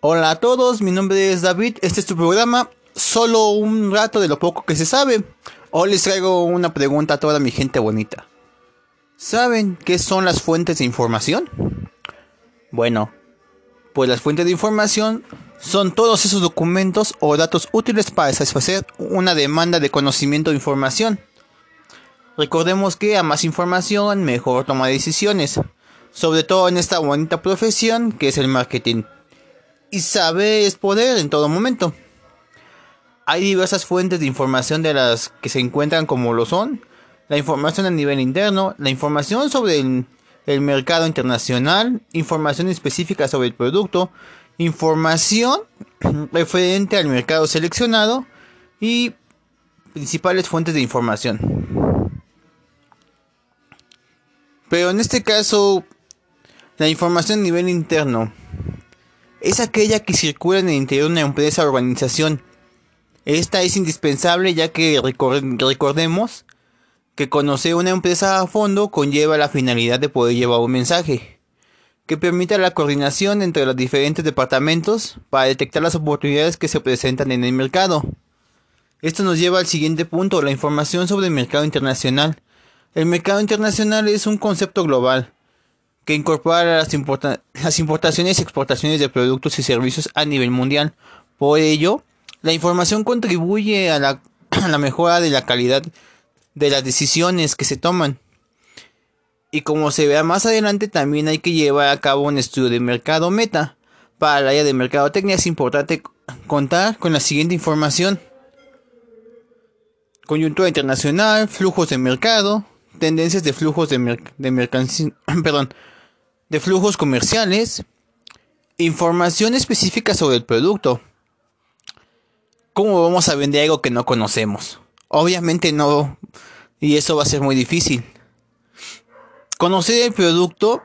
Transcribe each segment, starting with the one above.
Hola a todos, mi nombre es David, este es tu programa, solo un rato de lo poco que se sabe. Hoy les traigo una pregunta a toda mi gente bonita. ¿Saben qué son las fuentes de información? Bueno, pues las fuentes de información son todos esos documentos o datos útiles para satisfacer una demanda de conocimiento o información. Recordemos que a más información, mejor toma de decisiones, sobre todo en esta bonita profesión que es el marketing. Y saber es poder en todo momento. Hay diversas fuentes de información de las que se encuentran como lo son la información a nivel interno, la información sobre el, el mercado internacional, información específica sobre el producto, información referente al mercado seleccionado y principales fuentes de información. Pero en este caso, la información a nivel interno es aquella que circula en el interior de una empresa o organización. Esta es indispensable ya que recordemos que conocer una empresa a fondo conlleva la finalidad de poder llevar un mensaje que permita la coordinación entre los diferentes departamentos para detectar las oportunidades que se presentan en el mercado. Esto nos lleva al siguiente punto, la información sobre el mercado internacional. El mercado internacional es un concepto global que incorpora las, las importaciones y exportaciones de productos y servicios a nivel mundial. Por ello, la información contribuye a la, mejora de la calidad de las decisiones que se toman. Y como se vea más adelante, también hay que llevar a cabo un estudio de mercado meta. Para el área de mercadotecnia es importante contar con la siguiente información. Coyuntura internacional, flujos de mercado, tendencias de flujos de, mercancía, perdón, de flujos comerciales, información específica sobre el producto. ¿Cómo vamos a vender algo que no conocemos? Obviamente no, y eso va a ser muy difícil. Conocer el producto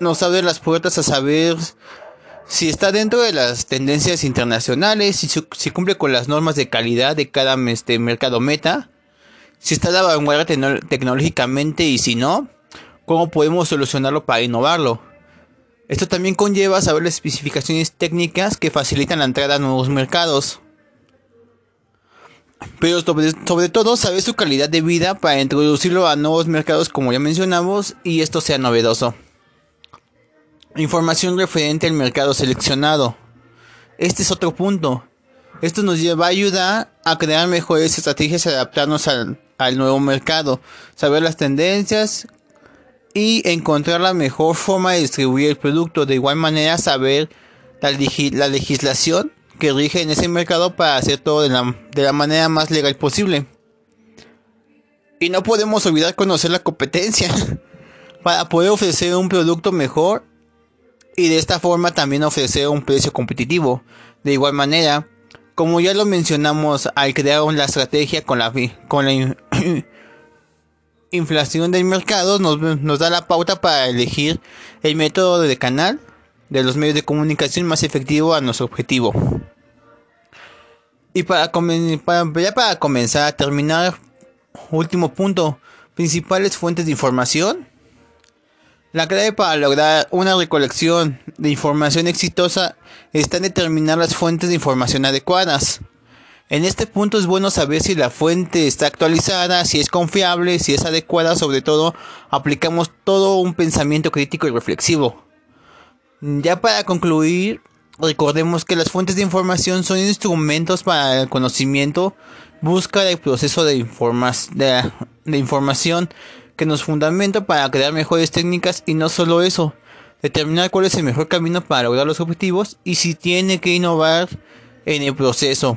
nos abre las puertas a saber si está dentro de las tendencias internacionales, si, cumple con las normas de calidad de cada este, mercado meta, si está a la vanguardia tecnológicamente y si no, cómo podemos solucionarlo para innovarlo. Esto también conlleva saber las especificaciones técnicas que facilitan la entrada a nuevos mercados. Pero sobre, todo saber su calidad de vida para introducirlo a nuevos mercados como ya mencionamos y esto sea novedoso. Información referente al mercado seleccionado. Este es otro punto. Esto nos lleva a ayudar a crear mejores estrategias y adaptarnos al, al nuevo mercado, saber las tendencias y encontrar la mejor forma de distribuir el producto. De igual manera, saber la, la legislación que rige en ese mercado para hacer todo de la, de la manera más legal posible. Y no podemos olvidar conocer la competencia para poder ofrecer un producto mejor y de esta forma también ofrecer un precio competitivo. De igual manera, como ya lo mencionamos al crear la estrategia con la, con la inflación del mercado, nos, nos da la pauta para elegir el método de canal de los medios de comunicación más efectivo a nuestro objetivo. Y para, ya para comenzar a terminar, último punto, principales fuentes de información. La clave para lograr una recolección de información exitosa está en determinar las fuentes de información adecuadas. En este punto es bueno saber si la fuente está actualizada, si es confiable, si es adecuada, sobre todo aplicamos todo un pensamiento crítico y reflexivo. Ya para concluir, recordemos que las fuentes de información son instrumentos para el conocimiento, búsqueda y proceso de, de información que nos fundamenta para crear mejores técnicas y no solo eso, determinar cuál es el mejor camino para lograr los objetivos y si tiene que innovar en el proceso.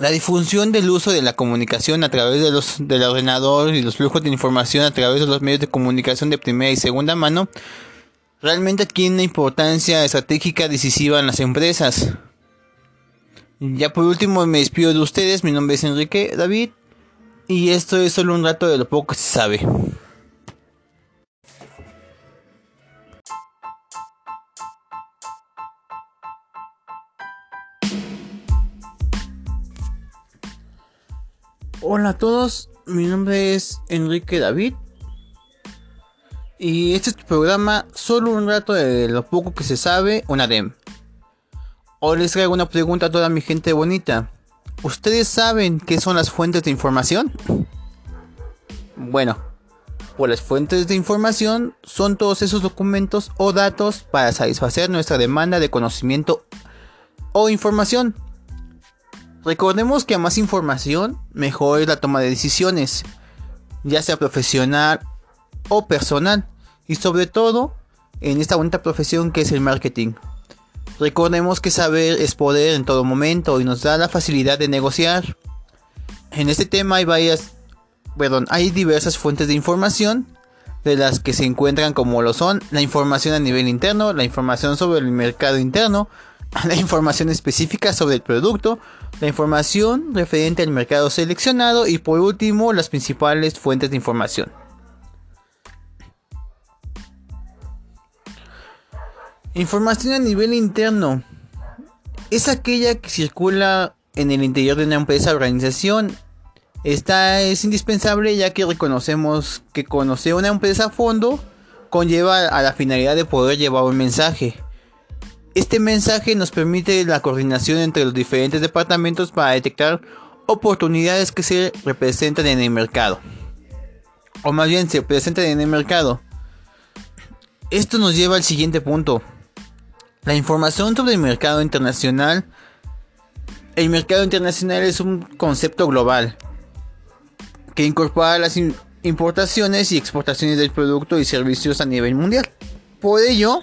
La difusión del uso de la comunicación a través de los, del ordenador y los flujos de información a través de los medios de comunicación de primera y segunda mano realmente tiene una importancia estratégica decisiva en las empresas. Ya por último me despido de ustedes, mi nombre es Enrique David y esto es solo un rato de lo poco que se sabe. Hola a todos, mi nombre es Enrique David Y este es tu programa, solo un rato de lo poco que se sabe, una DEM. Hoy les traigo una pregunta a toda mi gente bonita. ¿Ustedes saben qué son las fuentes de información? Bueno, pues las fuentes de información son todos esos documentos o datos para satisfacer nuestra demanda de conocimiento o información. Recordemos que a más información, mejor es la toma de decisiones, ya sea profesional o personal, y sobre todo en esta bonita profesión que es el marketing. Recordemos que saber es poder en todo momento y nos da la facilidad de negociar. En este tema hay varias, perdón, hay diversas fuentes de información de las que se encuentran como lo son la información a nivel interno, la información sobre el mercado interno, la información específica sobre el producto, la información referente al mercado seleccionado y por último las principales fuentes de información. Información a nivel interno. Es aquella que circula en el interior de una empresa o organización. Esta es indispensable ya que reconocemos que conocer una empresa a fondo conlleva a la finalidad de poder llevar un mensaje. Este mensaje nos permite la coordinación entre los diferentes departamentos para detectar oportunidades que se representan en el mercado. O más bien se presentan en el mercado. Esto nos lleva al siguiente punto. La información sobre el mercado internacional. El mercado internacional es un concepto global que incorpora las importaciones y exportaciones del producto y servicios a nivel mundial. Por ello,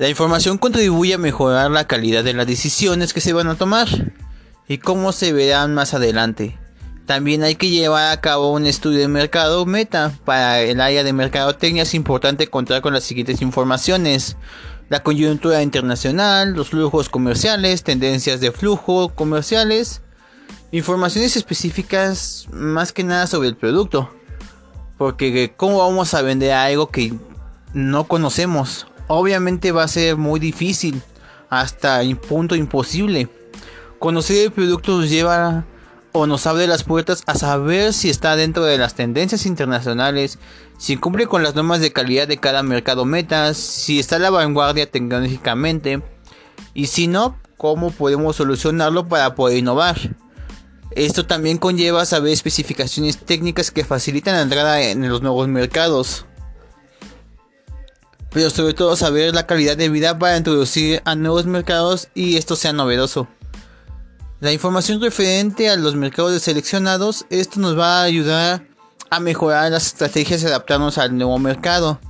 la información contribuye a mejorar la calidad de las decisiones que se van a tomar y cómo se verán más adelante. También hay que llevar a cabo un estudio de mercado meta. Para el área de mercadotecnia es importante contar con las siguientes informaciones. La coyuntura internacional, los flujos comerciales, tendencias de flujo comerciales, informaciones específicas más que nada sobre el producto. Porque cómo vamos a vender algo que no conocemos. Obviamente va a ser muy difícil, hasta un punto imposible. Conocer el producto nos lleva o nos abre las puertas a saber si está dentro de las tendencias internacionales, si cumple con las normas de calidad de cada mercado meta, si está a la vanguardia tecnológicamente y si no, cómo podemos solucionarlo para poder innovar. Esto también conlleva saber especificaciones técnicas que facilitan la entrada en los nuevos mercados. Pero sobre todo saber la calidad de vida para introducir a nuevos mercados y esto sea novedoso. La información referente a los mercados seleccionados, esto nos va a ayudar a mejorar las estrategias y adaptarnos al nuevo mercado.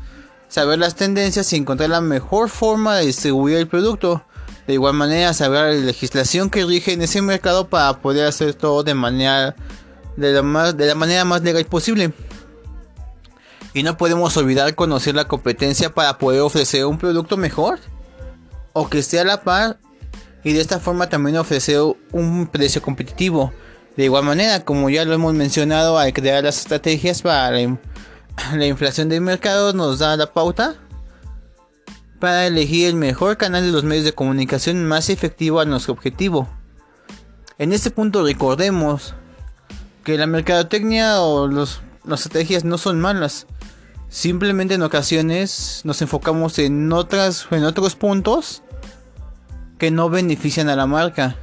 Saber las tendencias y encontrar la mejor forma de distribuir el producto. De igual manera, saber la legislación que rige en ese mercado para poder hacer todo de manera de la, de la manera más legal posible. Y no podemos olvidar conocer la competencia para poder ofrecer un producto mejor o que esté a la par y de esta forma también ofrecer un precio competitivo. De igual manera, como ya lo hemos mencionado, al crear las estrategias para la, inflación del mercado nos da la pauta para elegir el mejor canal de los medios de comunicación más efectivo a nuestro objetivo. En este punto recordemos que la mercadotecnia o las estrategias no son malas. Simplemente en ocasiones nos enfocamos en, otras, en otros puntos que no benefician a la marca.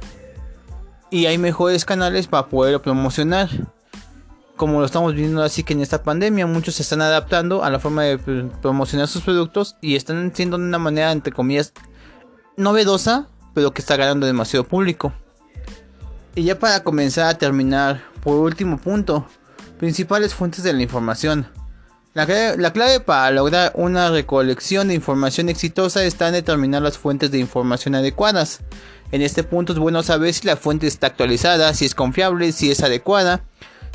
Y hay mejores canales para poder promocionar. Como lo estamos viendo así que en esta pandemia muchos se están adaptando a la forma de promocionar sus productos y están siendo de una manera entre comillas novedosa, pero que está ganando demasiado público. Y ya para comenzar a terminar, por último punto, principales fuentes de la información. La clave, para lograr una recolección de información exitosa está en determinar las fuentes de información adecuadas. En este punto es bueno saber si la fuente está actualizada, si es confiable, si es adecuada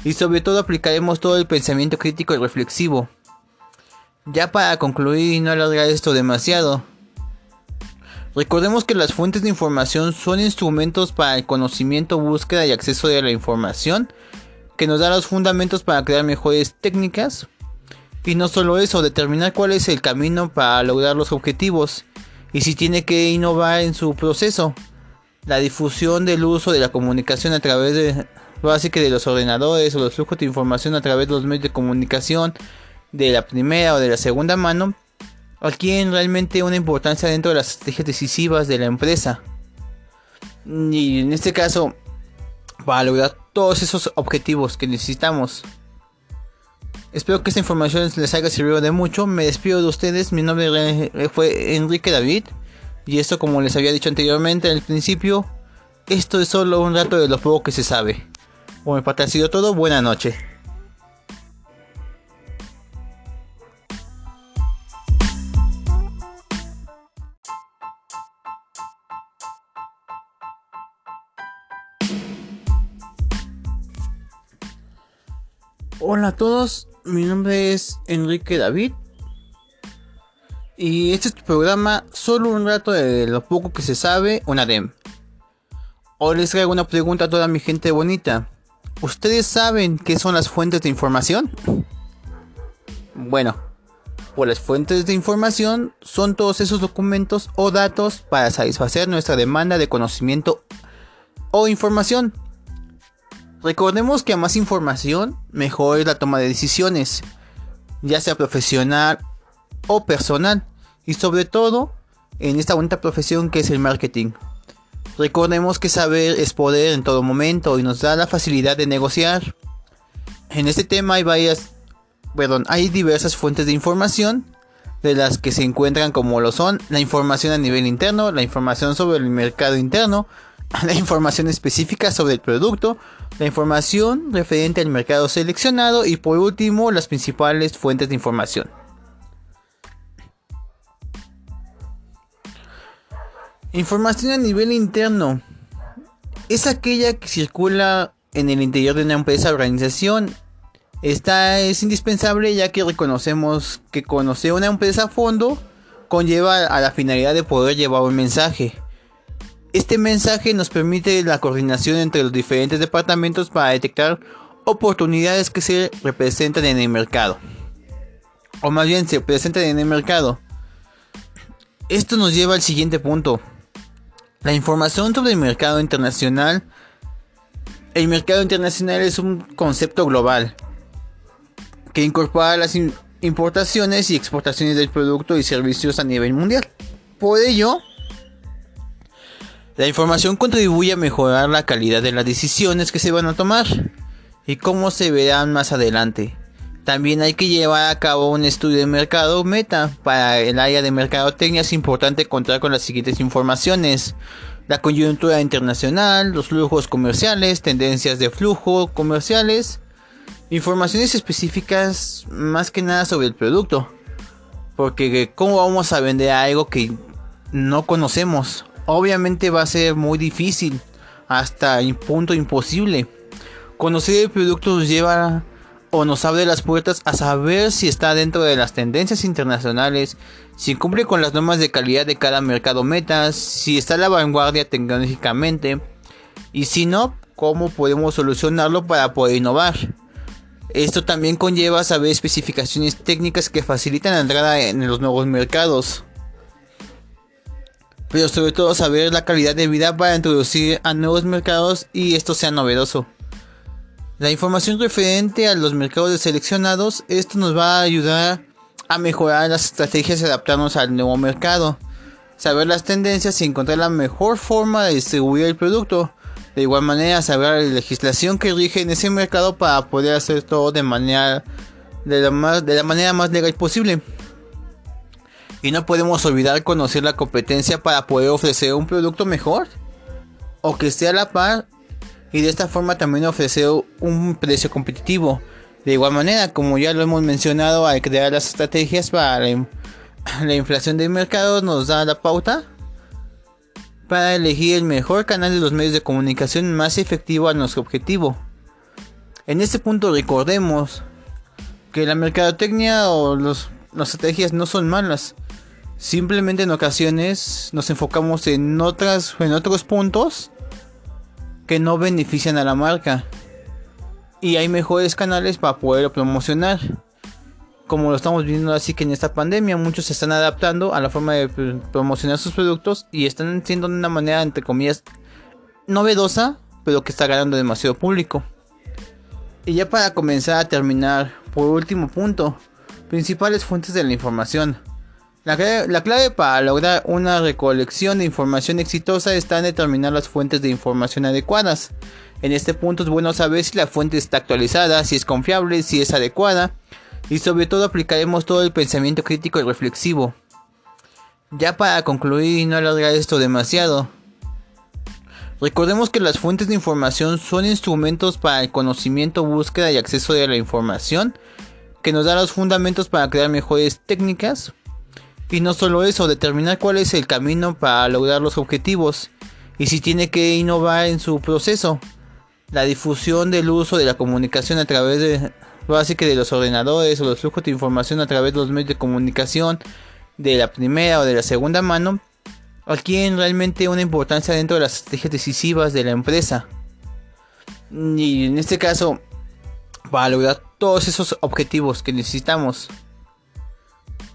y sobre todo aplicaremos todo el pensamiento crítico y reflexivo. Ya para concluir y no alargar esto demasiado, recordemos que las fuentes de información son instrumentos para el conocimiento, búsqueda y acceso a la información que nos da los fundamentos para crear mejores técnicas, y no solo eso, determinar cuál es el camino para lograr los objetivos y si tiene que innovar en su proceso. La difusión del uso de la comunicación a través de, básicamente de los ordenadores o los flujos de información a través de los medios de comunicación de la primera o de la segunda mano adquieren realmente una importancia dentro de las estrategias decisivas de la empresa. Y en este caso, para lograr todos esos objetivos que necesitamos. Espero que esta información les haya servido de mucho. Me despido de ustedes. Mi nombre fue Enrique David. Y esto, como les había dicho anteriormente al principio, esto es solo un rato de lo poco que se sabe. Por mi parte ha sido todo. Buena noche. Hola a todos, mi nombre es Enrique David y este es tu programa Solo un rato de lo poco que se sabe, una DEM. Hoy les traigo una pregunta a toda mi gente bonita. ¿Ustedes saben qué son las fuentes de información? Bueno, pues las fuentes de información son todos esos documentos o datos para satisfacer nuestra demanda de conocimiento o información. Recordemos que a más información, mejor es la toma de decisiones, ya sea profesional o personal, y sobre todo en esta bonita profesión que es el marketing. Recordemos que saber es poder en todo momento y nos da la facilidad de negociar. En este tema hay varias, perdón, hay diversas fuentes de información, de las que se encuentran como lo son la información a nivel interno, la información sobre el mercado interno, la información específica sobre el producto, la información referente al mercado seleccionado y por último las principales fuentes de información. Información a nivel interno es aquella que circula en el interior de una empresa o organización. Esta es indispensable ya que reconocemos que conocer una empresa a fondo conlleva a la finalidad de poder llevar un mensaje este mensaje nos permite la coordinación entre los diferentes departamentos para detectar oportunidades que se representan en el mercado. O más bien se presentan en el mercado. Esto nos lleva al siguiente punto. La información sobre el mercado internacional. El mercado internacional es un concepto global que incorpora las importaciones y exportaciones del producto y servicios a nivel mundial. Por ello, la información contribuye a mejorar la calidad de las decisiones que se van a tomar y cómo se verán más adelante. También hay que llevar a cabo un estudio de mercado meta. Para el área de mercadotecnia es importante contar con las siguientes informaciones. La coyuntura internacional, los flujos comerciales, tendencias de flujo comerciales, informaciones específicas más que nada sobre el producto. Porque cómo vamos a vender algo que no conocemos obviamente va a ser muy difícil, hasta un punto imposible. Conocer el producto nos lleva o nos abre las puertas a saber si está dentro de las tendencias internacionales, si cumple con las normas de calidad de cada mercado meta, si está a la vanguardia tecnológicamente y si no, cómo podemos solucionarlo para poder innovar. Esto también conlleva saber especificaciones técnicas que facilitan la entrada en los nuevos mercados pero sobre todo saber la calidad de vida para introducir a nuevos mercados y esto sea novedoso. La información referente a los mercados seleccionados, esto nos va a ayudar a mejorar las estrategias y adaptarnos al nuevo mercado. Saber las tendencias y encontrar la mejor forma de distribuir el producto. De igual manera, saber la legislación que rige en ese mercado para poder hacer todo de manera de la, de la manera más legal posible. Y no podemos olvidar conocer la competencia para poder ofrecer un producto mejor o que esté a la par y de esta forma también ofrecer un precio competitivo. De igual manera, como ya lo hemos mencionado, al crear las estrategias para la, inflación del mercado nos da la pauta para elegir el mejor canal de los medios de comunicación más efectivo a nuestro objetivo. En este punto recordemos que la mercadotecnia o las estrategias no son malas, Simplemente en ocasiones nos enfocamos en, otras, en otros puntos que no benefician a la marca. Y hay mejores canales para poder promocionar. Como lo estamos viendo así que en esta pandemia muchos se están adaptando a la forma de promocionar sus productos y están siendo de una manera entre comillas novedosa, pero que está ganando demasiado público. Y ya para comenzar a terminar, por último punto, Principales fuentes de la información. La clave, para lograr una recolección de información exitosa está en determinar las fuentes de información adecuadas. En este punto es bueno saber si la fuente está actualizada, si es confiable, si es adecuada y sobre todo aplicaremos todo el pensamiento crítico y reflexivo. Ya para concluir y no alargar esto demasiado. Recordemos que las fuentes de información son instrumentos para el conocimiento, búsqueda y acceso de la información que nos da los fundamentos para crear mejores técnicas, y no solo eso, determinar cuál es el camino para lograr los objetivos y si tiene que innovar en su proceso. La difusión del uso de la comunicación a través de, básica de los ordenadores o los flujos de información a través de los medios de comunicación de la primera o de la segunda mano adquieren realmente una importancia dentro de las estrategias decisivas de la empresa. Y en este caso, para lograr todos esos objetivos que necesitamos.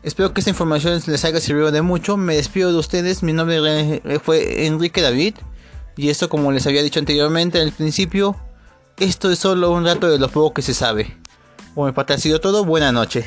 Espero que esta información les haya servido de mucho. Me despido de ustedes. Mi nombre fue Enrique David. Y esto, como les había dicho anteriormente al principio, esto es solo un rato de lo poco que se sabe. Mi parte ha sido todo. Buena noche.